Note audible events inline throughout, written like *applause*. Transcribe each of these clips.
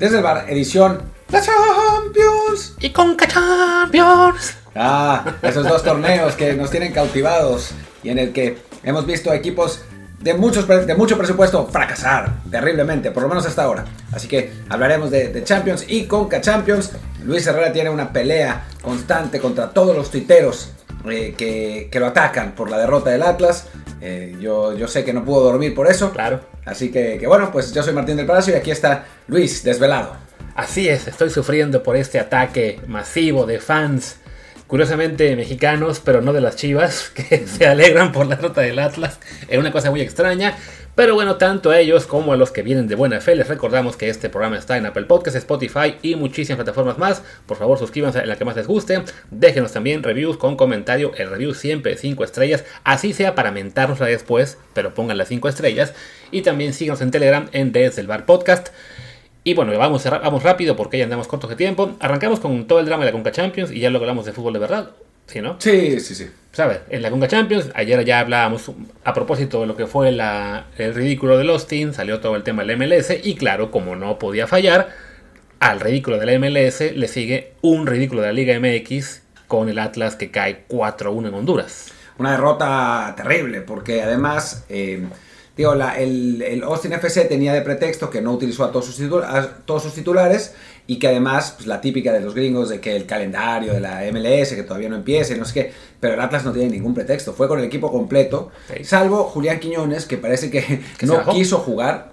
Desde el bar, edición La Champions. Y con Champions. Ah, esos dos torneos que nos tienen cautivados y en el que hemos visto equipos de, muchos, de mucho presupuesto fracasar terriblemente, por lo menos hasta ahora. Así que hablaremos de, Champions y Conca Champions. Luis Herrera tiene una pelea constante contra todos los tuiteros eh, que, que, lo atacan por la derrota del Atlas. Eh, yo, yo sé que no pudo dormir por eso. Claro. Así que, bueno, pues yo soy Martín del Palacio y aquí está Luis, desvelado. Así es, estoy sufriendo por este ataque masivo de fans curiosamente mexicanos, pero no de las chivas, *laughs* que se alegran por la derrota del Atlas. Es una cosa muy extraña. Pero bueno, tanto a ellos como a los que vienen de buena fe, les recordamos que este programa está en Apple Podcasts, Spotify y muchísimas plataformas más. Por favor, suscríbanse en la que más les guste. Déjenos también reviews con comentario. El review siempre 5 estrellas, así sea para mentárnosla después, pero pongan las 5 estrellas. Y también síganos en Telegram en Desde el Bar Podcast. Y bueno, vamos, vamos rápido porque ya andamos cortos de tiempo. Arrancamos con todo el drama de la Conca Champions y ya luego hablamos de fútbol de verdad. ¿Sí, no? Sí, sí, sí. ¿Sabes? En la Conca Champions, ayer ya hablábamos a propósito de lo que fue el ridículo de Austin, salió todo el tema del MLS y claro, como no podía fallar, al ridículo de la MLS le sigue un ridículo de la Liga MX con el Atlas que cae 4-1 en Honduras. Una derrota terrible porque además... Eh, Digo, el, Austin FC tenía de pretexto que no utilizó a todos sus, todos sus titulares y que además, pues la típica de los gringos de que el calendario de la MLS, que todavía no empiece, no sé qué, pero el Atlas no tiene ningún pretexto, fue con el equipo completo, salvo Julián Quiñones, que parece que, *laughs* no quiso jugar,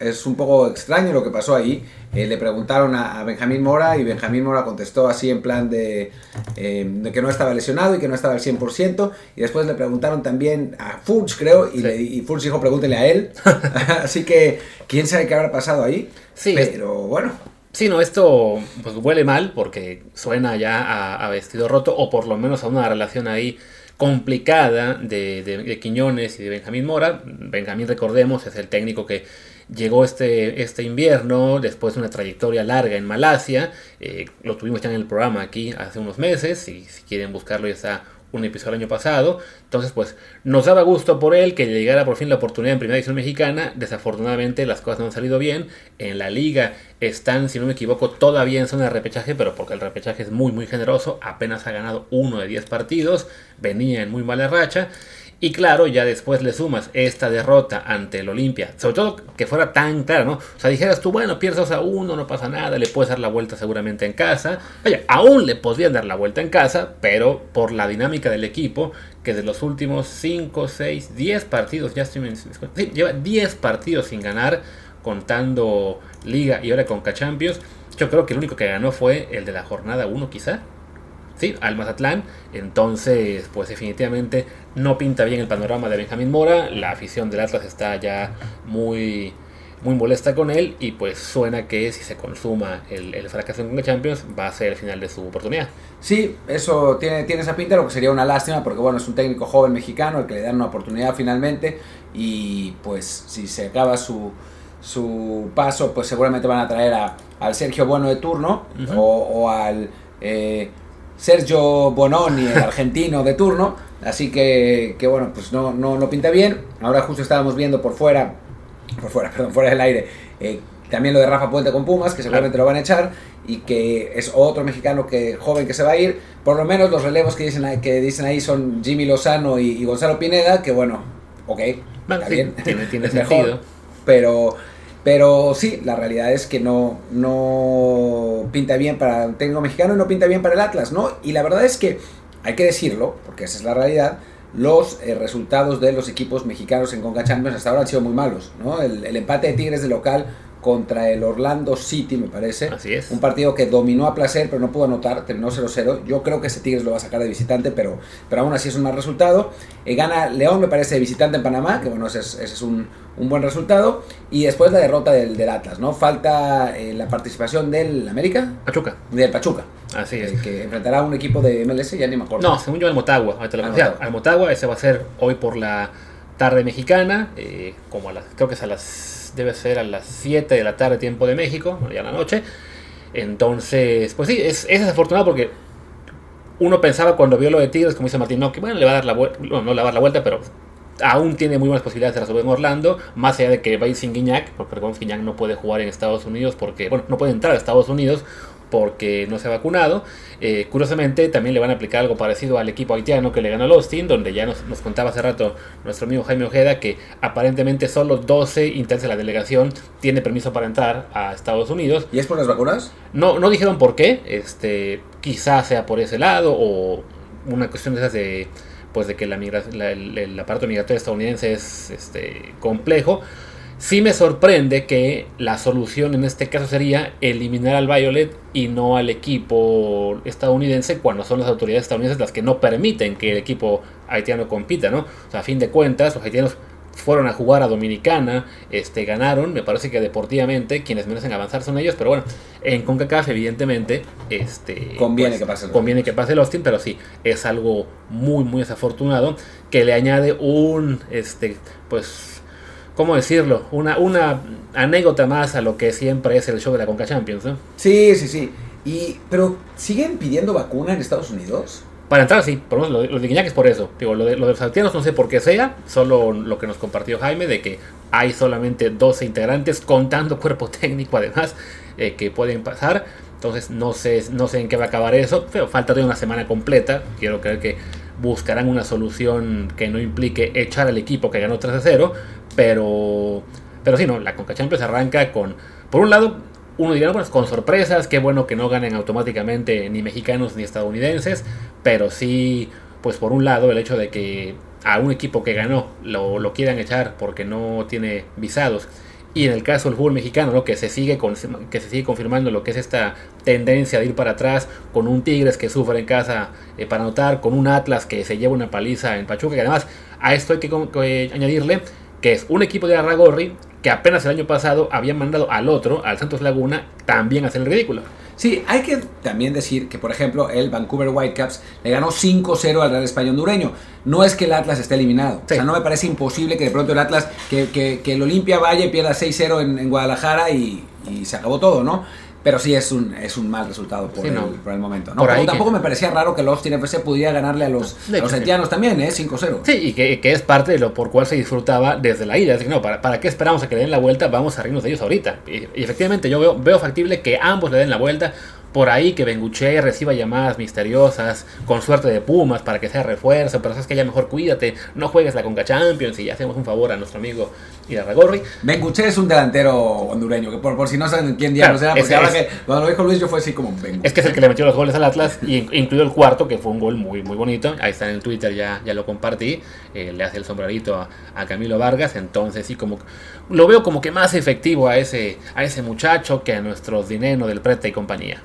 es un poco extraño lo que pasó ahí. Eh, le preguntaron a, Benjamín Mora y Benjamín Mora contestó así en plan de, eh, de, que no estaba lesionado y que no estaba al 100%. Y después le preguntaron también a Furch, creo, y, y Furch dijo pregúntele a él. *laughs* así que quién sabe qué habrá pasado ahí. Sí. Pero bueno. Sí, no, esto pues huele mal porque suena ya a, vestido roto o por lo menos a una relación ahí complicada de, de, Quiñones y de Benjamín Mora. Benjamín, recordemos, es el técnico que llegó este, este invierno después de una trayectoria larga en Malasia. Eh, lo tuvimos ya en el programa aquí hace unos meses. Y si quieren buscarlo, ya está un episodio el año pasado. Entonces, pues nos daba gusto por él que llegara por fin la oportunidad en Primera División Mexicana. Desafortunadamente las cosas no han salido bien. En la liga están, si no me equivoco, todavía en zona de repechaje, pero porque el repechaje es muy, muy generoso. Apenas ha ganado uno de 10 partidos. Venía en muy mala racha. Y claro, ya después le sumas esta derrota ante el Olimpia, sobre todo que fuera tan clara, ¿no? O sea, dijeras tú, bueno, pierdes a uno, no pasa nada, le puedes dar la vuelta seguramente en casa. Vaya, aún le podrían dar la vuelta en casa, pero por la dinámica del equipo, que de los últimos 5, 6, 10 partidos, ya estoy sí, lleva 10 partidos sin ganar, contando Liga y ahora con Champions. Yo creo que el único que ganó fue el de la jornada 1, quizá. ¿Sí? al Mazatlán. Entonces, pues definitivamente no pinta bien el panorama de Benjamín Mora. La afición del Atlas está ya muy, muy molesta con él y pues suena que si se consuma el, fracaso en Champions va a ser el final de su oportunidad. Sí, eso tiene, tiene esa pinta, lo que sería una lástima porque bueno, es un técnico joven mexicano al que le dan una oportunidad finalmente y pues si se acaba su, su paso pues seguramente van a traer a, al Sergio Bueno de turno o, al... Eh, Sergio Bononi, el argentino de turno. Así que, que bueno, pues no, no, no, pinta bien. Ahora justo estábamos viendo por fuera, por fuera, *laughs* perdón, fuera del aire, eh, también lo de Rafa Puente con Pumas, que seguramente lo van a echar, y que es otro mexicano que joven que se va a ir. Por lo menos los relevos que dicen, que dicen ahí son Jimmy Lozano y, Gonzalo Pineda, que bueno, ok, está bien, tiene, tiene *laughs* sentido. pero pero sí, la realidad es que no, no pinta bien para el técnico mexicano y no pinta bien para el Atlas, ¿no? Y la verdad es que hay que decirlo, porque esa es la realidad, los eh, resultados de los equipos mexicanos en Conca Champions hasta ahora han sido muy malos, ¿no? El, el empate de Tigres de local contra el Orlando City, me parece. Así es. Un partido que dominó a placer, pero no pudo anotar, terminó 0-0. Yo creo que ese Tigres lo va a sacar de visitante, pero, pero aún así es un mal resultado. Eh, gana León, me parece, de visitante en Panamá, que bueno, ese es, un, buen resultado. Y después la derrota del, del Atlas, ¿no? Falta eh, la participación del América. Pachuca. Del Pachuca. Así es. Eh, que enfrentará a un equipo de MLS, ya ni me acuerdo. No, según yo, el Motagua. Al Motagua, ese va a ser hoy por la tarde mexicana, como a las, creo que es a las debe ser a las 7 de la tarde, tiempo de México, ya la noche. Entonces, pues sí, es, es desafortunado porque uno pensaba cuando vio lo de Tigres, como dice Martín, no, que bueno, le va a dar la vuelta, no, no le va a dar la vuelta, pero aún tiene muy buenas posibilidades de resolver en Orlando, más allá de que vaya sin Guiñac, porque recordemos que Guiñac no puede jugar en Estados Unidos porque, bueno, no puede entrar a Estados Unidos porque no se ha vacunado. Eh, curiosamente, también le van a aplicar algo parecido al equipo haitiano que le ganó al Austin, donde ya nos, contaba hace rato nuestro amigo Jaime Ojeda que aparentemente solo 12 integrantes de la delegación tiene permiso para entrar a Estados Unidos. ¿Y es por las vacunas? No, no dijeron por qué, este, quizás sea por ese lado o una cuestión de esas de pues de que la, el, aparato migratorio estadounidense es este, complejo. Sí me sorprende que la solución en este caso sería eliminar al Violet y no al equipo estadounidense cuando son las autoridades estadounidenses las que no permiten que el equipo haitiano compita, ¿no? O sea, a fin de cuentas, los haitianos fueron a jugar a Dominicana, este, ganaron, me parece que deportivamente quienes merecen avanzar son ellos, pero bueno, en CONCACAF evidentemente este, conviene, pues, que pase el conviene que pase el Austin, pero sí, es algo muy muy desafortunado que le añade un, este, pues, ¿cómo decirlo? Una, una anécdota más a lo que siempre es el show de la Conca Champions, ¿no? Sí, sí, sí. Y, pero, ¿siguen pidiendo vacuna en Estados Unidos? Para entrar, sí, por lo menos lo de, Guiñac es por eso. Digo, lo de, los saltianos no sé por qué sea, solo lo que nos compartió Jaime de que hay solamente 12 integrantes, contando *laughs* cuerpo técnico además, eh, que pueden pasar. Entonces no sé, no sé en qué va a acabar eso, pero falta de una semana completa. Quiero creer que buscarán una solución que no implique echar al equipo que ganó 3 0, pero, pero sí, no, la Conca Champions arranca con, por un lado, uno dirá, bueno, con sorpresas, qué bueno que no ganen automáticamente ni mexicanos ni estadounidenses, pero sí, pues por un lado, el hecho de que a un equipo que ganó lo, quieran echar porque no tiene visados. Y en el caso del fútbol mexicano, ¿no? que, se sigue que se sigue confirmando lo que es esta tendencia de ir para atrás, con un Tigres que sufre en casa eh, para anotar, con un Atlas que se lleva una paliza en Pachuca, y además a esto hay que, que añadirle que es un equipo de Arragorri que apenas el año pasado habían mandado al otro, al Santos Laguna, también a hacer el ridículo. Sí, hay que también decir que, por ejemplo, el Vancouver Whitecaps le ganó 5-0 al Real Español hondureño. No es que el Atlas esté eliminado. O sea, no me parece imposible que de pronto el Atlas, que, que, el Olimpia vaya y pierda 6-0 en, Guadalajara y, y se acabó todo, ¿no? Pero sí es un, es un mal resultado por, el, por el momento. ¿no? tampoco me parecía raro que el Austin FC pudiera ganarle a los, los haitianos también, ¿eh? 5-0. Sí, y que, que, es parte de lo por cual se disfrutaba desde la ida. Así que no, ¿para, ¿para qué esperamos a que le den la vuelta? Vamos a reírnos de ellos ahorita. Y, y efectivamente yo veo, veo factible que ambos le den la vuelta por ahí que Benguche reciba llamadas misteriosas, con suerte de Pumas, para que sea refuerzo, pero sabes que ya mejor cuídate, no juegues la Conca Champions y ya hacemos un favor a nuestro amigo Irarragorri. Benguche es un delantero hondureño, que por, por si no saben quién diablos era, porque ahora que cuando lo dijo Luis yo fue así como Benguche. Es que es el que le metió los goles al Atlas, y incluido el cuarto, que fue un gol muy, muy bonito, ahí está en el Twitter, ya, ya lo compartí, eh, le hace el sombrerito a, a, Camilo Vargas, entonces sí como lo veo como que más efectivo a ese, a ese muchacho que a nuestros dinero del Preta y compañía.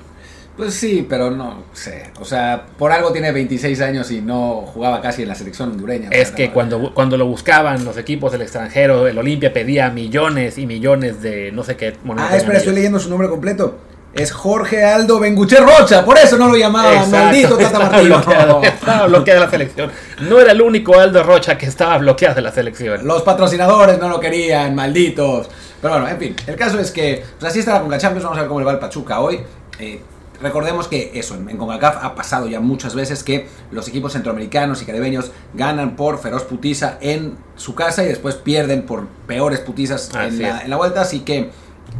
Pues sí, pero no sé. O sea, por algo tiene 26 años y no jugaba casi en la selección hondureña. Es que cuando, cuando lo buscaban los equipos del extranjero, el Olimpia pedía millones y millones de no sé qué. ah, espera, estoy leyendo su nombre completo. Es Jorge Aldo Benguche Rocha, por eso no lo llamaban, maldito *laughs* Tata Martino. estaba bloqueado de la selección. No era el único Aldo Rocha que estaba bloqueado de la selección. Los patrocinadores no lo querían, malditos. Pero bueno, en fin, el caso es que pues así está la Conca Champions, vamos a ver cómo le va el Pachuca hoy. Eh, Recordemos que eso, en CONCACAF ha pasado ya muchas veces que los equipos centroamericanos y caribeños ganan por feroz putiza en su casa y después pierden por peores putizas en la, vuelta, así que,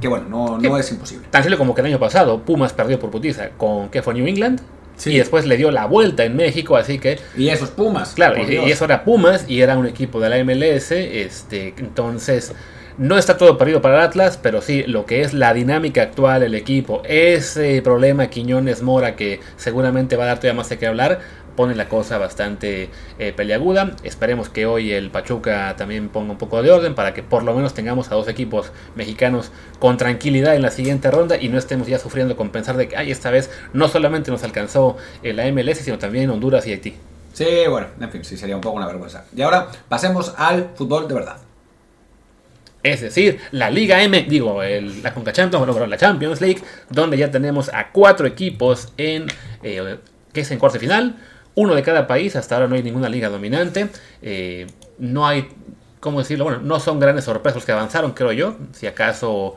que bueno, no, no es imposible. Tan simple como que el año pasado Pumas perdió por putiza con, ¿qué fue? New England. Y después le dio la vuelta en México, así que... Y esos Pumas. Claro, y, y, eso era Pumas y era un equipo de la MLS, este, entonces... No está todo perdido para el Atlas, pero sí lo que es la dinámica actual, el equipo, ese problema Quiñones Mora que seguramente va a dar todavía más de qué hablar, pone la cosa bastante eh, peleaguda. Esperemos que hoy el Pachuca también ponga un poco de orden para que por lo menos tengamos a dos equipos mexicanos con tranquilidad en la siguiente ronda y no estemos ya sufriendo con pensar de que ay, esta vez no solamente nos alcanzó la MLS, sino también Honduras y Haití. Sí, bueno, en fin, sí sería un poco una vergüenza. Y ahora pasemos al fútbol de verdad. Es decir, la Liga M, digo, la Conca Champions, la Champions League, donde ya tenemos a cuatro equipos en, eh, que es en cuarto final, uno de cada país, hasta ahora no hay ninguna liga dominante, eh, no hay, ¿cómo decirlo? Bueno, no son grandes sorpresas los que avanzaron, creo yo, si acaso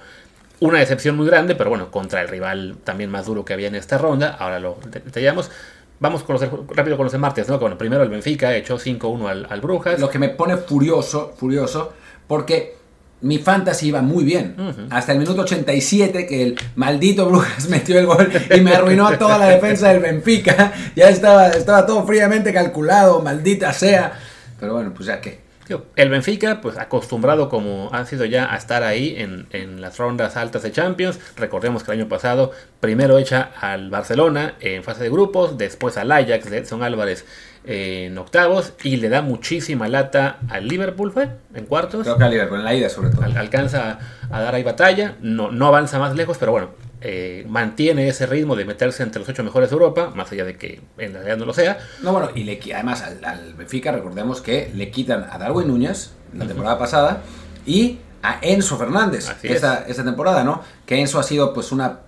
una decepción muy grande, pero bueno, contra el rival también más duro que había en esta ronda, ahora lo detallamos. Vamos con los, rápido con los de martes, ¿no? Bueno, primero el Benfica echó 5-1 al, al, Brujas. Lo que me pone furioso, furioso, porque mi fantasy iba muy bien. Hasta el minuto 87 que el maldito Brujas *laughs* metió el gol y me arruinó toda la defensa del Benfica. *laughs* Ya estaba, estaba todo fríamente calculado, maldita sea. Pero bueno, pues ya que. El Benfica, pues acostumbrado como ha sido ya a estar ahí en, en, las rondas altas de Champions. Recordemos que el año pasado primero echa al Barcelona en fase de grupos, después al Ajax de Edson Álvarez en octavos y le da muchísima lata al Liverpool, ¿fue? En cuartos. Creo que al Liverpool, en la ida sobre todo. alcanza a dar ahí batalla, no, no avanza más lejos, pero bueno, eh, mantiene ese ritmo de meterse entre los ocho mejores de Europa, más allá de que en realidad no lo sea. No, bueno, y le, además al, Benfica recordemos que le quitan a Darwin Núñez la temporada pasada y a Enzo Fernández esta, esta temporada, ¿no? Que Enzo ha sido pues una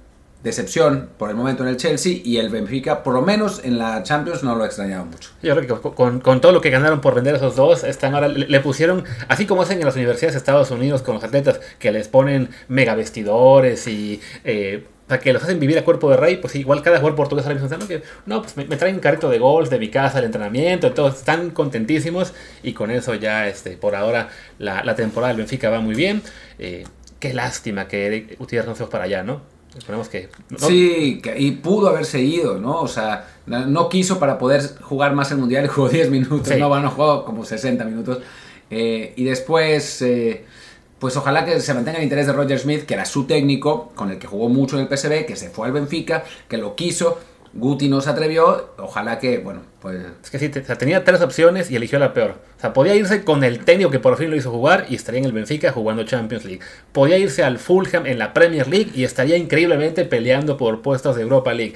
decepción por el momento en el Chelsea y el Benfica, por lo menos en la Champions, no lo ha extrañado mucho. Yo creo que con, con, todo lo que ganaron por vender esos dos, están ahora le, pusieron, así como hacen en las universidades de Estados Unidos con los atletas, que les ponen mega vestidores y eh, que los hacen vivir a cuerpo de rey, pues igual cada jugador portugués ahora mismo que no, pues me, traen un carrito de golf de mi casa, el entrenamiento, todos están contentísimos y con eso ya este por ahora la, la temporada del Benfica va muy bien. Eh, qué lástima que Gutiérrez no se para allá, ¿no? Esperemos que. Sí, y pudo haberse ido, ¿no? O sea, no quiso para poder jugar más el mundial y *laughs* jugó 10 minutos, no, bueno, jugó como 60 minutos. Eh, y después, eh, pues ojalá que se mantenga el interés de Roger Smith, que era su técnico, con el que jugó mucho en el PSV, que se fue al Benfica, que lo quiso Guti no se atrevió, ojalá que, bueno, pues... Es que sí, tenía tres opciones y eligió la peor. O sea, podía irse con el técnico que por fin lo hizo jugar y estaría en el Benfica jugando Champions League. Podía irse al Fulham en la Premier League y estaría increíblemente peleando por puestos de Europa League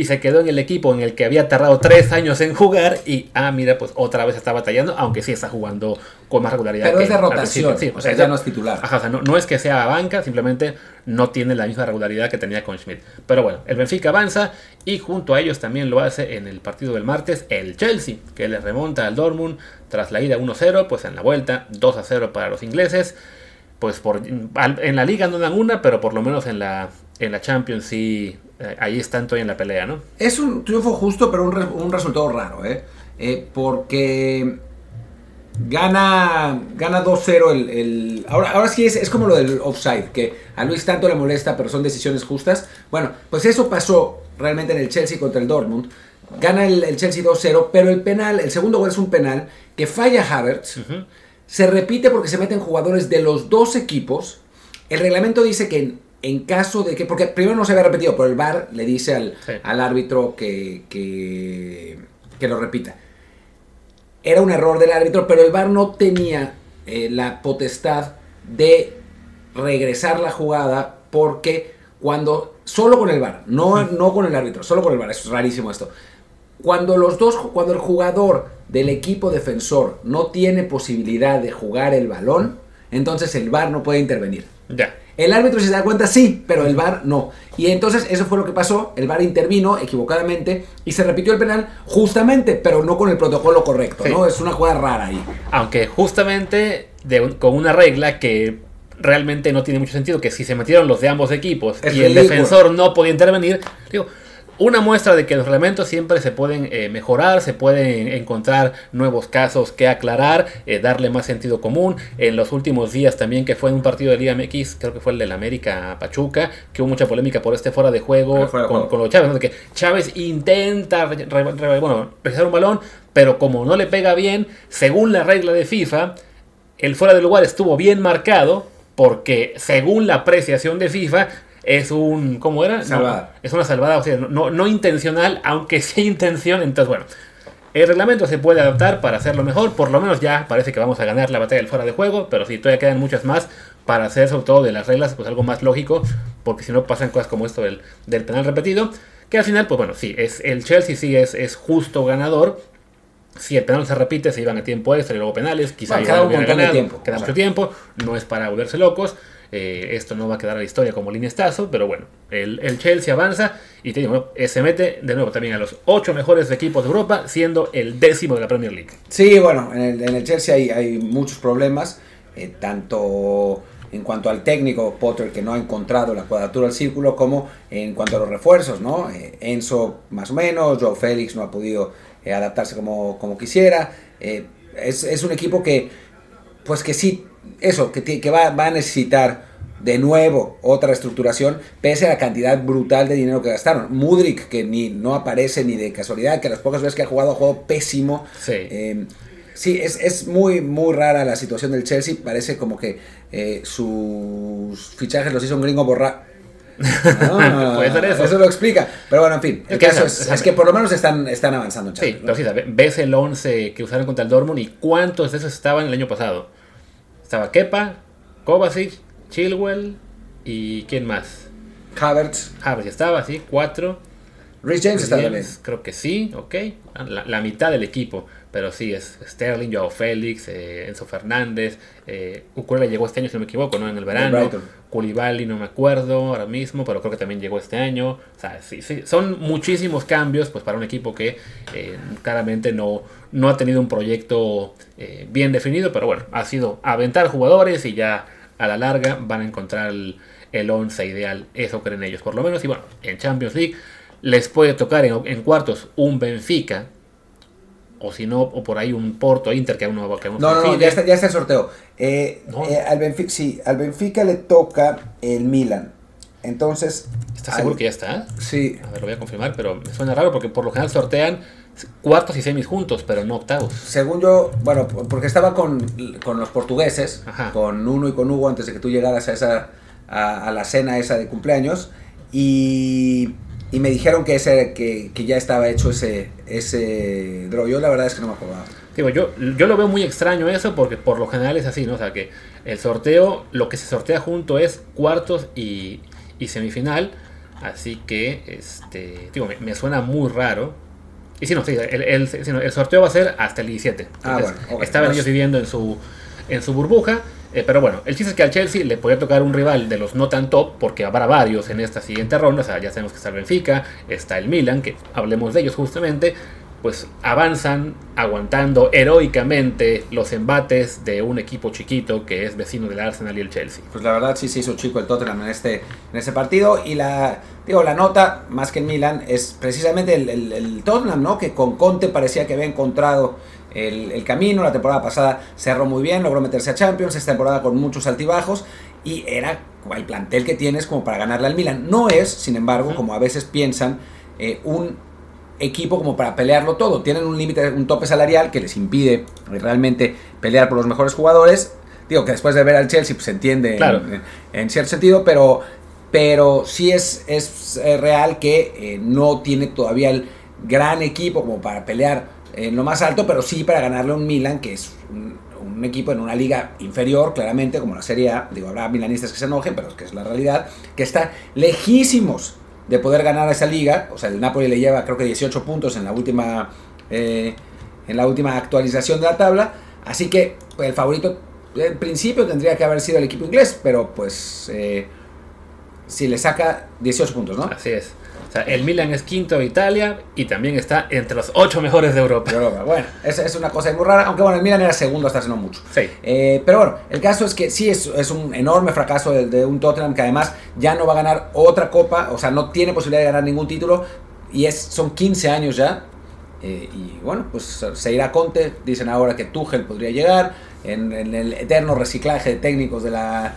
y se quedó en el equipo en el que había tardado tres años en jugar y, ah, mira, pues otra vez está batallando, aunque sí está jugando con más regularidad. Pero es de rotación, sí, o sea, ya no es titular. Ajá, o sea, no, es que sea banca, simplemente no tiene la misma regularidad que tenía con Schmidt. Pero bueno, el Benfica avanza y junto a ellos también lo hace en el partido del martes el Chelsea, que le remonta al Dortmund tras la ida 1-0, pues en la vuelta 2-0 para los ingleses. Pues por, en la liga no dan una, pero por lo menos en la, en la Champions sí eh, ahí están todavía en la pelea, ¿no? Es un triunfo justo, pero un, resultado raro, ¿eh? ¿eh? porque gana, gana 2-0 el, Ahora, ahora sí es, es como lo del offside, que a Luis tanto le molesta, pero son decisiones justas. Bueno, pues eso pasó realmente en el Chelsea contra el Dortmund. Gana el, Chelsea 2-0, pero el penal, el segundo gol es un penal que falla Havertz. Se repite porque se meten jugadores de los dos equipos. El reglamento dice que en caso de que, porque primero no se había repetido, pero el VAR le dice al, al árbitro que, que, que, lo repita. Era un error del árbitro, pero el VAR no tenía eh, la potestad de regresar la jugada porque cuando, solo con el VAR, no, no con el árbitro, solo con el VAR, es rarísimo esto. Cuando los dos, cuando el jugador del equipo defensor no tiene posibilidad de jugar el balón, entonces el VAR no puede intervenir. Ya. El árbitro, si se da cuenta, sí, pero el VAR no. Y entonces eso fue lo que pasó. El VAR intervino equivocadamente y se repitió el penal justamente, pero no con el protocolo correcto, ¿no? Es una jugada rara ahí. Aunque justamente con una regla que realmente no tiene mucho sentido, que si se metieron los de ambos equipos y el defensor no podía intervenir, digo, una muestra de que los reglamentos siempre se pueden eh, mejorar, se pueden encontrar nuevos casos que aclarar, eh, darle más sentido común. En los últimos días también que fue en un partido de Liga MX, creo que fue el del América Pachuca, que hubo mucha polémica por este fuera de juego, con, los Chávez, que Chávez intenta bueno, regresar un balón, pero como no le pega bien, según la regla de FIFA, el fuera de lugar estuvo bien marcado, porque según la apreciación de FIFA, es un. ¿Cómo era? es una salvada, o sea, no, no intencional, aunque sí intención. Entonces, bueno, el reglamento se puede adaptar para hacerlo mejor. Por lo menos ya parece que vamos a ganar la batalla del fuera de juego, pero si todavía quedan muchas más para hacer, sobre todo de las reglas, pues algo más lógico, porque si no pasan cosas como esto del, del penal repetido. Que al final, pues bueno, sí, es, el Chelsea sí es, es justo ganador, si el penal se repite, se iban a tiempo extra y luego penales. Quizá queda un montón de tiempo. Queda mucho tiempo. No es para volverse locos. Eh, esto no va a quedar a la historia como liniestazo, pero bueno, el, Chelsea avanza y eh, se mete de nuevo también a los ocho mejores equipos de Europa, siendo el décimo de la Premier League. Sí, bueno, en el, Chelsea hay, muchos problemas, eh, tanto en cuanto al técnico Potter que no ha encontrado la cuadratura del círculo, como en cuanto a los refuerzos, ¿no? Enzo más o menos, Joe Félix no ha podido adaptarse como, como quisiera. Es, un equipo que, pues que sí, eso, que, que va, va a necesitar de nuevo otra estructuración, pese a la cantidad brutal de dinero que gastaron. Mudrik, que ni no aparece ni de casualidad, que las pocas veces que ha jugado ha jugado pésimo. Sí. Eh, sí, es, es, muy, muy rara la situación del Chelsea. Parece como que eh, sus fichajes los hizo un gringo borra. Ah, *laughs* Puede ser eso. Eso lo explica. Pero bueno, en fin, el, caso es, es, que por lo menos están, están avanzando en Champions. Sí, pero sí, ¿sabes? ves el 11 que usaron contra el Dortmund y cuántos de esos estaban el año pasado. Estaba Kepa, Kovacic, Chilwell y ¿quién más? Havertz. Havertz estaba, sí, cuatro. Rich James está también. Creo que sí, ok. La, la, mitad del equipo. Pero sí, es Sterling, Joao Félix, eh, Enzo Fernández. Eh, Ucrania llegó este año, si no me equivoco, ¿no? En el verano. Koulibaly, no me acuerdo ahora mismo, pero creo que también llegó este año. O sea, sí, sí, son muchísimos cambios pues para un equipo que eh, claramente no, no ha tenido un proyecto eh, bien definido. Pero bueno, ha sido aventar jugadores y ya a la larga van a encontrar el, el once ideal. Eso creen ellos, por lo menos. Y bueno, en Champions League les puede tocar en, en cuartos un Benfica. O si no, o por ahí un Porto Inter que aún no que aún No, no, ya está, ya está el sorteo. Eh, no. eh, al, Benfica, sí, al Benfica le toca el Milan. Entonces. ¿Estás seguro que ya está? Sí. A ver, lo voy a confirmar, pero me suena raro porque por lo general sortean cuartos y semis juntos, pero no octavos. Según yo, bueno, porque estaba con, con los portugueses, Ajá. con Nuno y con Hugo antes de que tú llegaras a esa a, a la cena esa de cumpleaños y, y me dijeron que ese que, que, ya estaba hecho ese ese draw. Yo la verdad es que no me acordaba. Digo, yo, yo lo veo muy extraño eso porque por lo general es así, ¿no? O sea, que el sorteo, lo que se sortea junto es cuartos y, y semifinal. Así que, este, digo, me, me suena muy raro. Y si no, sí, el, el, el, sorteo va a ser hasta el 17. Entonces, ah, bueno, okay. Estaban ellos viviendo en su, en su burbuja. Eh, pero bueno, el chiste es que al Chelsea le podría tocar un rival de los no tan top, porque habrá varios en esta siguiente ronda. O sea, ya sabemos que está el Benfica, está el Milan, que hablemos de ellos justamente. Pues avanzan aguantando heroicamente los embates de un equipo chiquito que es vecino del Arsenal y el Chelsea. Pues la verdad sí se hizo chico el Tottenham en este, en este partido. Y la, digo, la nota, más que el Milan, es precisamente el Tottenham, ¿no? Que con Conte parecía que había encontrado el, el, camino. La temporada pasada cerró muy bien, logró meterse a Champions. Esta temporada con muchos altibajos. Y era el plantel que tienes como para ganarle al Milan. No es, sin embargo, como a veces piensan, eh, un equipo como para pelearlo todo. Tienen un límite, un tope salarial que les impide realmente pelear por los mejores jugadores. Digo que después de ver al Chelsea pues se entiende claro. en, en, cierto sentido, pero, pero sí es, es real que eh, no tiene todavía el gran equipo como para pelear en lo más alto, pero sí para ganarle a un Milan que es un, equipo en una liga inferior, claramente, como la Serie A. Digo, habrá milanistas que se enojen, pero es que es la realidad, que está lejísimos de poder ganar esa liga. O sea, el Napoli le lleva creo que 18 puntos en la última, eh, en la última actualización de la tabla. Así que pues, el favorito en principio tendría que haber sido el equipo inglés, pero pues eh, si le saca 18 puntos, ¿no? Así es. O sea, el Milan es quinto de Italia y también está entre los ocho mejores de Europa. Europa. Bueno, esa es una cosa muy rara, aunque bueno, el Milan era segundo hasta hace no mucho. Sí. Eh, pero bueno, el caso es que sí es, es un enorme fracaso de, de, un Tottenham que además ya no va a ganar otra copa, o sea, no tiene posibilidad de ganar ningún título y es, son 15 años ya. Eh, y bueno, pues se irá Conte, dicen ahora que Tuchel podría llegar en, en el eterno reciclaje de técnicos de la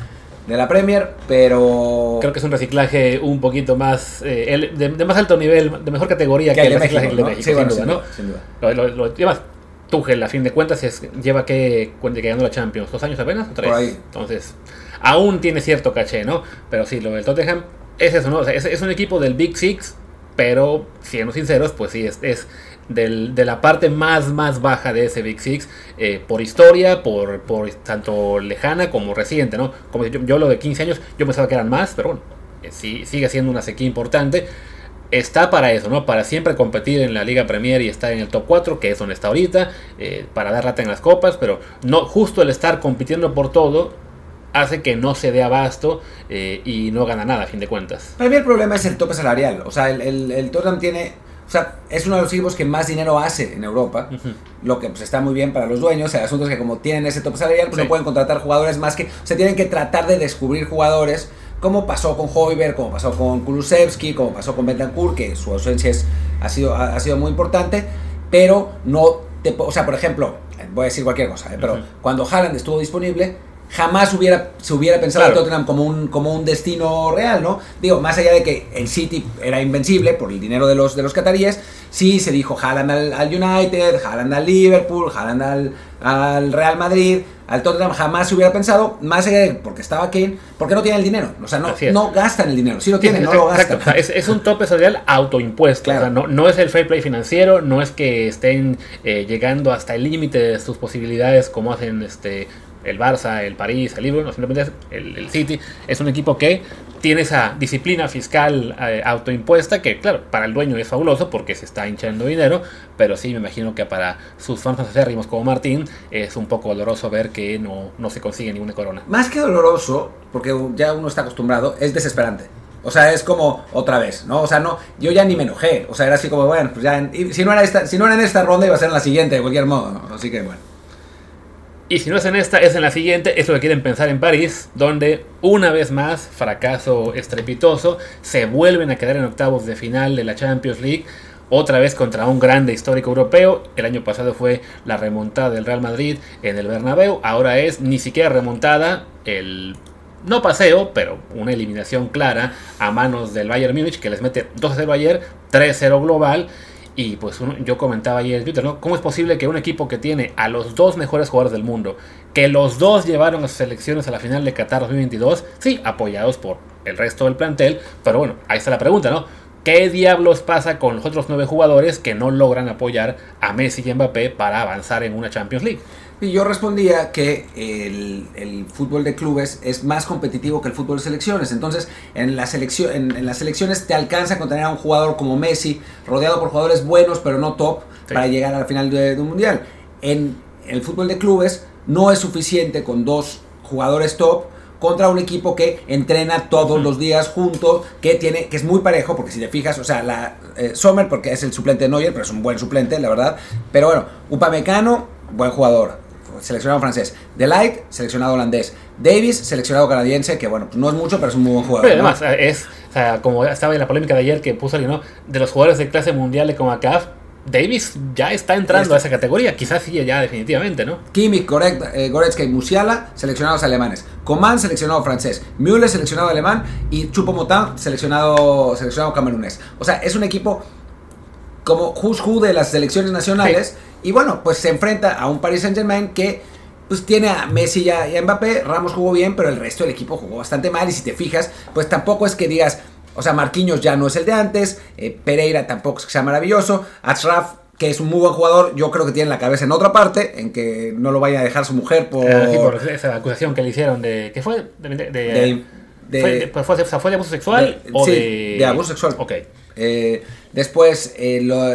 de la Premier, pero... Creo que es un reciclaje un poquito más... Eh, el, de, de, más alto nivel, de mejor categoría que, que el, reciclaje ¿no? de México, sí, sin, bueno, duda, sin, ¿no? sin duda. Lo, lo, lo, Tuchel, a fin de cuentas, es, lleva que llegando a la Champions, ¿dos años apenas o tres? Por ahí. Entonces, aún tiene cierto caché, ¿no? Pero sí, lo del Tottenham es eso, ¿no? O sea, es, es, un equipo del Big Six, pero siendo sinceros, pues sí, es, es del, de la parte más, más baja de ese Big Six, eh, por historia, por, por tanto lejana como reciente, ¿no? Como yo, yo, lo de 15 años, yo pensaba que eran más, pero bueno, eh, sí, sigue siendo una sequía importante. Está para eso, ¿no? Para siempre competir en la Liga Premier y estar en el top 4, que es donde está ahorita, eh, para dar rata en las copas, pero no justo el estar compitiendo por todo hace que no se dé abasto eh, y no gana nada a fin de cuentas. Para mí el problema es el tope salarial. O sea, el, el, el Tottenham tiene o sea, es uno de los equipos que más dinero hace en Europa, lo que pues está muy bien para los dueños. El asunto es que como tienen ese top salarial, pues no pueden contratar jugadores más que, o sea, tienen que tratar de descubrir jugadores como pasó con Hoiberg, como pasó con Kulusevski, como pasó con Betancourt, que su ausencia es, ha, sido, ha, sido muy importante, pero no, te, o sea, por ejemplo, voy a decir cualquier cosa, ¿eh? pero cuando Haaland estuvo disponible, jamás hubiera, se hubiera pensado a Tottenham como un, como un destino real, ¿no? Digo, más allá de que el City era invencible por el dinero de los, de los cataríes, sí se dijo Haaland al, United, Haaland al Liverpool, Haaland al, al, Real Madrid, al Tottenham jamás se hubiera pensado, más allá de porque estaba Kane, porque no tiene el dinero, o sea, no, no gastan el dinero, si lo tienen, no lo gastan. es, un tope social autoimpuesto, o sea, no, no, es el fair play financiero, no es que estén eh, llegando hasta el límite de sus posibilidades como hacen este el Barça, el París, el Liverpool, simplemente el, el, City, es un equipo que tiene esa disciplina fiscal eh, autoimpuesta que, claro, para el dueño es fabuloso porque se está hinchando dinero, pero sí me imagino que para sus fans acérrimos como Martín es un poco doloroso ver que no, no se consigue ninguna corona. Más que doloroso, porque ya uno está acostumbrado, es desesperante. O sea, es como otra vez, ¿no? O sea, no, yo ya ni me enojé. O sea, era así como, bueno, pues ya, si no era esta, si no era en esta ronda iba a ser en la siguiente, de cualquier modo. ¿no? Así que bueno. Y si no es en esta, es en la siguiente. Es lo que quieren pensar en París, donde una vez más, fracaso estrepitoso, se vuelven a quedar en octavos de final de la Champions League. Otra vez contra un grande histórico europeo. El año pasado fue la remontada del Real Madrid en el Bernabéu. Ahora es ni siquiera remontada, el no paseo, pero una eliminación clara a manos del Bayern Múnich que les mete 2-0 ayer, 3-0 global. Y pues yo comentaba ayer en Twitter, ¿no? ¿Cómo es posible que un equipo que tiene a los dos mejores jugadores del mundo, que los dos llevaron a sus selecciones a la final de Qatar 2022, sí, apoyados por el resto del plantel, pero bueno, ahí está la pregunta, ¿no? ¿Qué diablos pasa con los otros nueve jugadores que no logran apoyar a Messi y Mbappé para avanzar en una Champions League? Y yo respondía que el, fútbol de clubes es más competitivo que el fútbol de selecciones. Entonces, en, la selección, en, las selecciones te alcanza con tener a un jugador como Messi, rodeado por jugadores buenos, pero no top, para llegar al final de, un mundial. En el fútbol de clubes no es suficiente con dos jugadores top contra un equipo que entrena todos los días junto, que tiene que es muy parejo, porque si te fijas, o sea, la eh, Sommer, porque es el suplente de Neuer, pero es un buen suplente, la verdad. Pero bueno, Upamecano, buen jugador seleccionado francés. Delight, seleccionado holandés. Davis, seleccionado canadiense, que bueno, no es mucho, pero es un muy buen jugador. Pero además, es, o sea, como estaba en la polémica de ayer que puso alguien, ¿no? De los jugadores de clase mundial de CONCACAF, Davis ya está entrando a esa categoría, quizás sí ya definitivamente, ¿no? Kimmich, eh, Goretzka y Musiala, seleccionados alemanes. Coman, seleccionado francés. Müller, seleccionado alemán. Y Chupomotin, seleccionado, seleccionado camerunés. O sea, es un equipo como who's who de las selecciones nacionales. Y bueno, pues se enfrenta a un Paris Saint Germain que pues tiene a Messi y a, Mbappé. Ramos jugó bien, pero el resto del equipo jugó bastante mal. Y si te fijas, pues tampoco es que digas, o sea, Marquinhos ya no es el de antes. Eh, Pereira tampoco es que sea maravilloso. Ashraf que es un muy buen jugador, yo creo que tiene la cabeza en otra parte, en que no lo vaya a dejar su mujer por... Eh, por esa acusación que le hicieron de... ¿Qué fue? De... ¿Fue, fue, fue, de abuso sexual? o sí, de... de abuso sexual. Ok. Eh, después, eh, lo,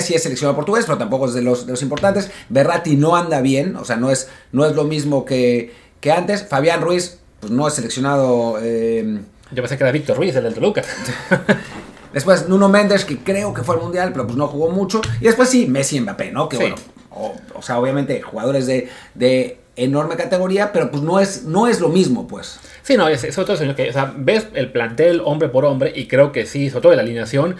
sí es seleccionado portugués, pero tampoco es de los, de los, importantes. Berratti no anda bien, o sea, no es, no es lo mismo que, que antes. Fabián Ruiz, pues no es seleccionado. Eh, Yo pensé que era Víctor Ruiz, el del Toluca. *laughs* después, Nuno Méndez, que creo que fue al mundial, pero pues no jugó mucho. Y después sí, Messi y Mbappé, ¿no? Que bueno, o, sea, obviamente jugadores de, de enorme categoría, pero pues no es, no es lo mismo, pues. Sí, no, es, sobre todo señor que, o sea, ves el plantel hombre por hombre y creo que sí, sobre todo en la alineación,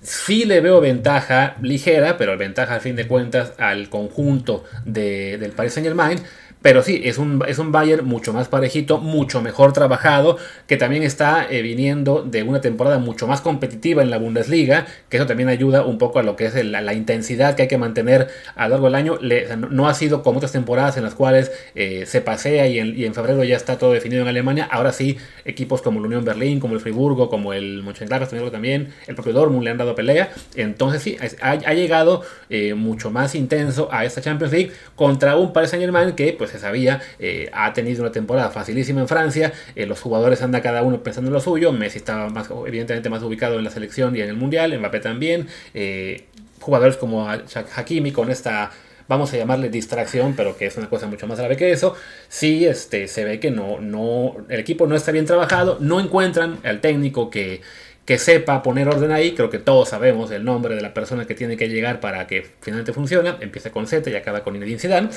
sí le veo ventaja ligera, pero ventaja al fin de cuentas al conjunto de, del Paris Saint Germain. Pero sí, es un, es un Bayern mucho más parejito, mucho mejor trabajado, que también está eh, viniendo de una temporada mucho más competitiva en la Bundesliga, que eso también ayuda un poco a lo que es la, intensidad que hay que mantener a lo largo del año. no ha sido como otras temporadas en las cuales eh, se pasea y en, febrero ya está todo definido en Alemania. Ahora sí, equipos como la Unión Berlín, como el Friburgo, como el Mönchengladbach también, el propio Dortmund le han dado pelea. Entonces sí, ha, llegado eh, mucho más intenso a esta Champions League contra un Paris Saint Germain que pues se sabía, eh, ha tenido una temporada facilísima en Francia, eh, los jugadores anda cada uno pensando en lo suyo, Messi estaba más, evidentemente más ubicado en la selección y en el Mundial, Mbappé también, eh, jugadores como Hakimi con esta vamos a llamarle distracción, pero que es una cosa mucho más grave que eso, sí este, se ve que no, no, el equipo no está bien trabajado, no encuentran al técnico que, que sepa poner orden ahí. Creo que todos sabemos el nombre de la persona que tiene que llegar para que finalmente funcione. Empieza con Z y acaba con Zinedine Zidane.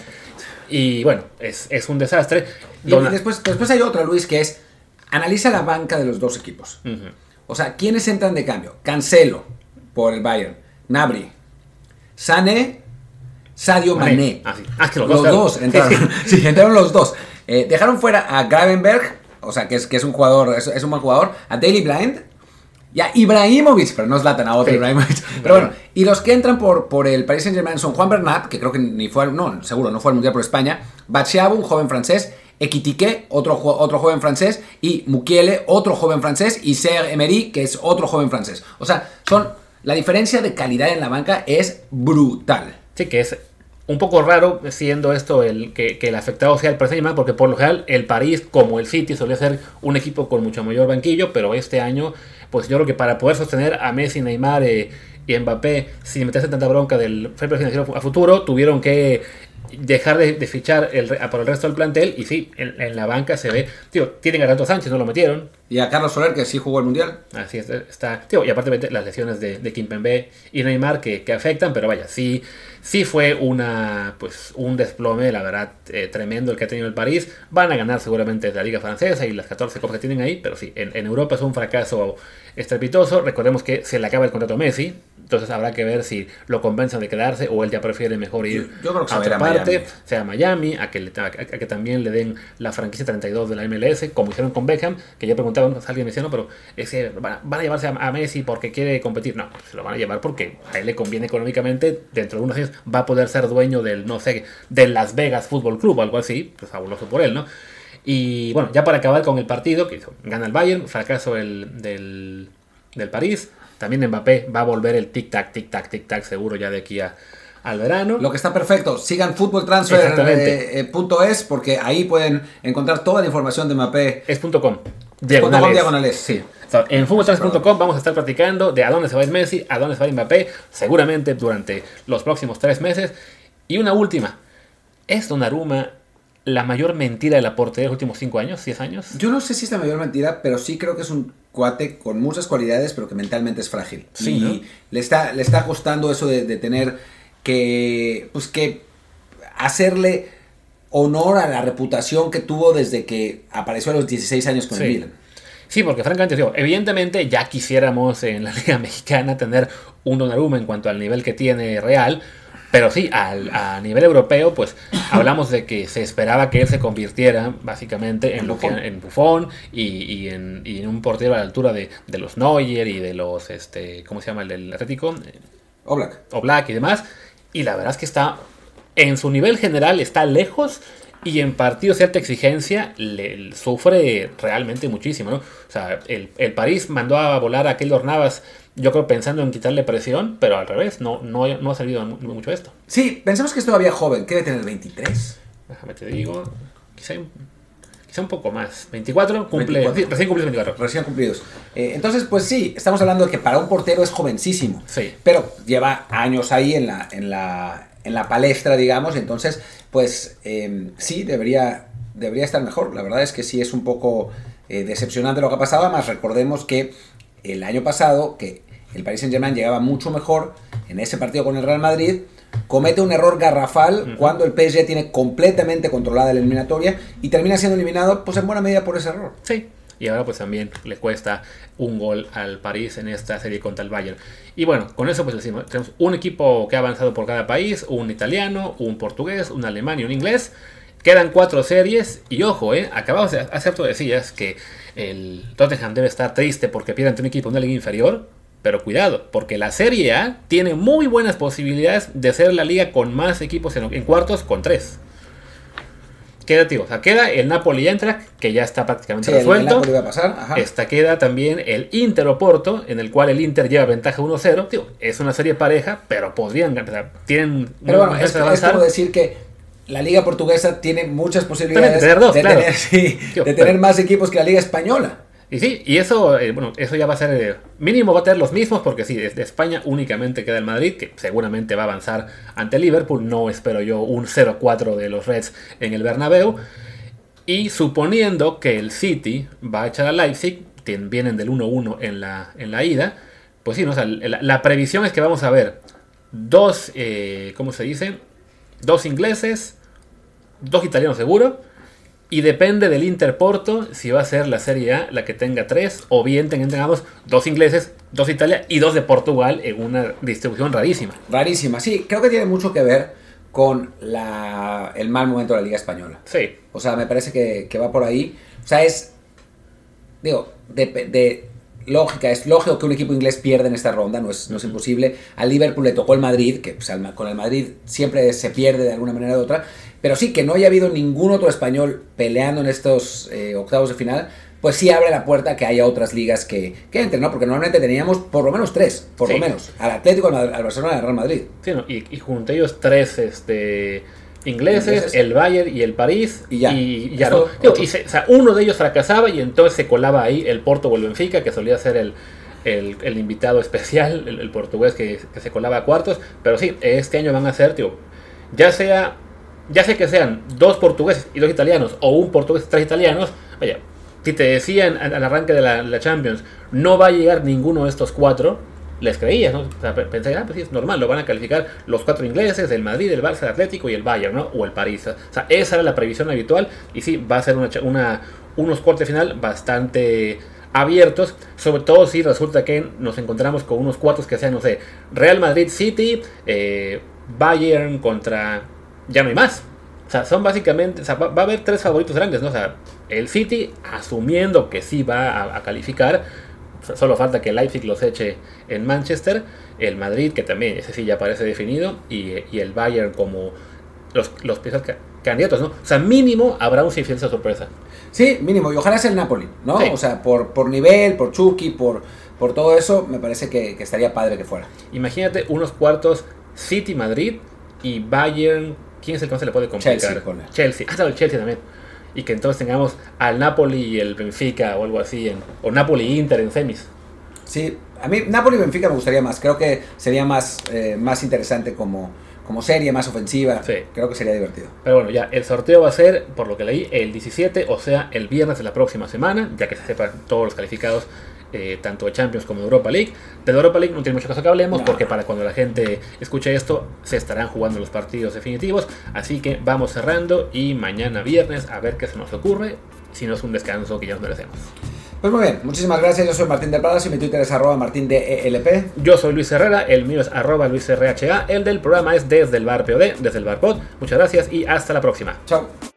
Y bueno, es, es un desastre. Y Dona- después, después hay otra, Luis, que es analiza la banca de los dos equipos. O sea, ¿quiénes entran de cambio? Cancelo por el Bayern, Nabri, Sané, Sadio Mané. Mané. Ah, sí. Ah, que los los dos, entraron. *laughs* sí, entraron los dos. Eh, dejaron fuera a Gravenberg, o sea, que es, que es un jugador, es, es un buen jugador, a Daily Blind y a Ibrahimovic, pero no es Latan, a otro Sí. Ibrahimovic. *laughs* Pero bueno, y los que entran por, por el Paris Saint Germain son Juan Bernat, que creo que ni fue, al- no, seguro, no fue al Mundial por España, Bachiabu, un joven francés, Equitiqué, otro, otro joven francés, y Mukiele, otro joven francés, y Serge Emery, que es otro joven francés. O sea, son, la diferencia de calidad en la banca es brutal. Sí, que es un poco raro siendo esto el que, que el afectado sea el Paris Saint-Germain, porque por lo general el París, como el City, solía ser un equipo con mucho mayor banquillo, pero este año, pues yo creo que para poder sostener a Messi, Neymar eh, y Mbappé sin meterse en tanta bronca del fair financiero a futuro, tuvieron que dejar de, de fichar el, re- por el resto del plantel y sí, en, en la banca se ve, tío, tienen a Renato Sánchez, no lo metieron, Y a Carlos Soler, que sí jugó el Mundial. Así es, está. Tío, y aparte las lesiones de, de Kimpembe y Neymar que, que afectan, pero vaya, sí, sí fue una pues un desplome, la verdad, eh, tremendo el que ha tenido el París. Van a ganar seguramente la Liga Francesa y las 14 copas que tienen ahí, pero sí, en, en Europa es un fracaso estrepitoso. Recordemos que se le acaba el contrato a Messi, entonces habrá que ver si lo convencen de quedarse o él ya prefiere mejor ir Yo- yo creo que a otra a parte, Miami. sea Miami, a que, le- a, a que también le den la franquicia 32 de la MLS, como hicieron con Beckham, que ya preguntaban, pues, alguien me decía, no, pero es que van, van a llevarse a, a Messi porque quiere competir. No, se lo van a llevar porque a él le conviene económicamente, dentro de unos años va a poder ser dueño del, no sé, del Las Vegas Fútbol Club o algo así, pues fabuloso por él, ¿no? Y bueno, ya para acabar con el partido, que hizo, gana el Bayern, fracaso el, del, del París, también Mbappé va a volver el tic-tac, tic-tac, tic-tac seguro ya de aquí a, al verano. Lo que está perfecto, sigan Exactamente. footballtransfer.es porque ahí pueden encontrar toda la información de Mbappé. Es punto .com. Diagonales. diagonales. Sí. O sea, en futboltrans.com vamos a estar platicando de a dónde se va a ir Messi, a dónde se va a ir Mbappé, seguramente durante los próximos tres meses. Y una última. ¿Es Donnarumma la mayor mentira de la portería de los últimos cinco años, 10 años? Yo no sé si es la mayor mentira, pero sí creo que es un cuate con muchas cualidades, pero que mentalmente es frágil. Sí, y ¿no? le, está, le está costando eso de, de tener que, pues que hacerle honor a la reputación que tuvo desde que apareció a los 16 años con el Sí. Milan. Sí, porque francamente, digo, evidentemente ya quisiéramos en la Liga *laughs* Mexicana tener un Donnarumma en cuanto al nivel que tiene Real, pero sí, al- a nivel europeo, pues *laughs* hablamos de que se esperaba que él se convirtiera básicamente en, Buffon. en Buffon y, y en, y en un portero a la altura de, de los Neuer y de los, este, ¿cómo se llama el del Atlético? Oblak. o Black y demás. Y la verdad es que está, en su nivel general, está lejos. Y en partidos de alta exigencia le, sufre realmente muchísimo, ¿no? O sea, el, el París mandó a volar a Keylor Navas, yo creo pensando en quitarle presión, pero al revés, no, no, no ha servido mu- mucho esto. Sí, pensamos que es todavía joven, que debe tener 23. Déjame te digo, quizá, quizá un poco más. 24, cumple, 24. sí, recién cumple 24. recién cumplidos. Eh, entonces, pues sí, estamos hablando de que para un portero es jovencísimo. Sí. Pero lleva años ahí en la, en la, en la palestra, digamos. Entonces, pues eh, sí, debería, debería estar mejor. La verdad es que sí es un poco eh, decepcionante lo que ha pasado. Además, recordemos que el año pasado, que el Paris Saint Germain llegaba mucho mejor en ese partido con el Real Madrid, comete un error garrafal cuando el PSG tiene completamente controlada la eliminatoria y termina siendo eliminado, pues en buena medida por ese error. Sí. Y ahora pues también le cuesta un gol al París en esta serie contra el Bayern. Y bueno, con eso pues decimos, tenemos un equipo que ha avanzado por cada país, un italiano, un portugués, un alemán y un inglés. Quedan cuatro series y ojo, eh, acabamos de hacer tú decías que el Tottenham debe estar triste porque pierde ante un equipo de una liga inferior. Pero cuidado, porque la Serie A tiene muy buenas posibilidades de ser la liga con más equipos en, en cuartos con tres. Queda, tío, o sea, queda el Napoli Eintracht, que ya está prácticamente Sí, el, el resuelto. Napoli va a pasar. Ajá. Esta queda también el Inter Oporto, en el cual el Inter lleva ventaja 1-0. Tío, es una serie pareja, pero podrían, o sea, tienen Pero bueno, es, es como decir que la liga portuguesa tiene muchas posibilidades tener dos, de, claro. tener, sí, *laughs* Tío, de pero- tener más equipos que la liga española. Y sí, y eso, eh, bueno, eso ya va a ser, eh, mínimo va a tener los mismos, porque sí, desde España únicamente queda el Madrid, que seguramente va a avanzar ante Liverpool. No espero yo un 0-4 de los Reds en el Bernabéu. Y suponiendo que el City va a echar a Leipzig, vienen del 1-1 en la, en la ida. Pues sí, ¿no? la, previsión es que vamos a ver dos, eh, ¿cómo se dice? Dos ingleses, dos italianos seguro. Y depende del Interporto si va a ser la Serie A la que tenga tres o bien tengamos dos ingleses, dos Italia y dos de Portugal en una distribución rarísima. Rarísima, sí, creo que tiene mucho que ver con la, el mal momento de la Liga Española. Sí. O sea, me parece que, que va por ahí. O sea, es, digo, de, de lógica, es lógico que un equipo inglés pierda en esta ronda, no es, no es imposible. Al Liverpool le tocó el Madrid, que pues, con el Madrid siempre se pierde de alguna manera u otra. Pero sí, que no haya habido ningún otro español peleando en estos eh, octavos de final, pues sí abre la puerta a que haya otras ligas que, que entren, ¿no? Porque normalmente teníamos por lo menos tres, por lo menos. Al Atlético, al, Barcelona y al Real Madrid. Sí, y, y junto a ellos tres, este ingleses, el Bayern y el París. Y ya. Y, ya o sea, uno de ellos fracasaba y entonces se colaba ahí el Porto o el Benfica, que solía ser el, el, invitado especial, *laughs* el, portugués que, se colaba a cuartos. Pero sí, este año van a ser, tío, ya sea, ya sea que sean dos portugueses y dos italianos, o un portugués y tres italianos, vaya, si te decían al arranque de la, la Champions, no va a llegar ninguno de estos cuatro les creía, ¿no? O sea, pensé, ah, pues sí, es normal, lo van a calificar los cuatro ingleses, el Madrid, el Barça, el Atlético y el Bayern, ¿no? O el París. O sea, esa era la previsión habitual y sí, va a ser unos cuartos final bastante abiertos, sobre todo si resulta que nos encontramos con unos cuartos que sean, no sé, Real Madrid City, eh, Bayern contra... ya no hay más. O sea, son básicamente, va, a haber tres favoritos grandes, ¿no? O sea, el City, asumiendo que sí va a calificar, Solo falta que Leipzig los eche en Manchester, el Madrid, que también ese sí ya parece definido, y, el Bayern como los, los candidatos, ¿no? O sea, mínimo habrá un de sorpresa. Sí, mínimo, y ojalá sea el Napoli, ¿no? O sea, por, por nivel, por Chucky, por, por todo eso, me parece que, estaría padre que fuera. Imagínate unos cuartos City-Madrid y Bayern, ¿quién es el que no se le puede complicar? Chelsea, Chelsea, ah, el Chelsea también y que entonces tengamos al Napoli y el Benfica o algo así, en, o Napoli Inter en semis. Sí, a mí Napoli y Benfica me gustaría más, creo que sería más, eh, más interesante como, como serie, más ofensiva, sí. creo que sería divertido. Pero bueno, ya, el sorteo va a ser, por lo que leí, el 17, o sea, el viernes de la próxima semana, ya que se sepan todos los calificados eh, tanto de Champions como de Europa League. De Europa League no tiene mucho caso que hablemos porque para cuando la gente escuche esto se estarán jugando los partidos definitivos. Así que vamos cerrando y mañana viernes a ver qué se nos ocurre, si no es un descanso que ya nos merecemos. Pues muy bien, muchísimas gracias. Yo soy Martín del Palacio y mi Twitter es arroba martín de ELP. Yo soy Luis Herrera, el mío es arroba Luis RHA, el del programa es desde el bar POD, desde el bar POD. Muchas gracias y hasta la próxima. Chao.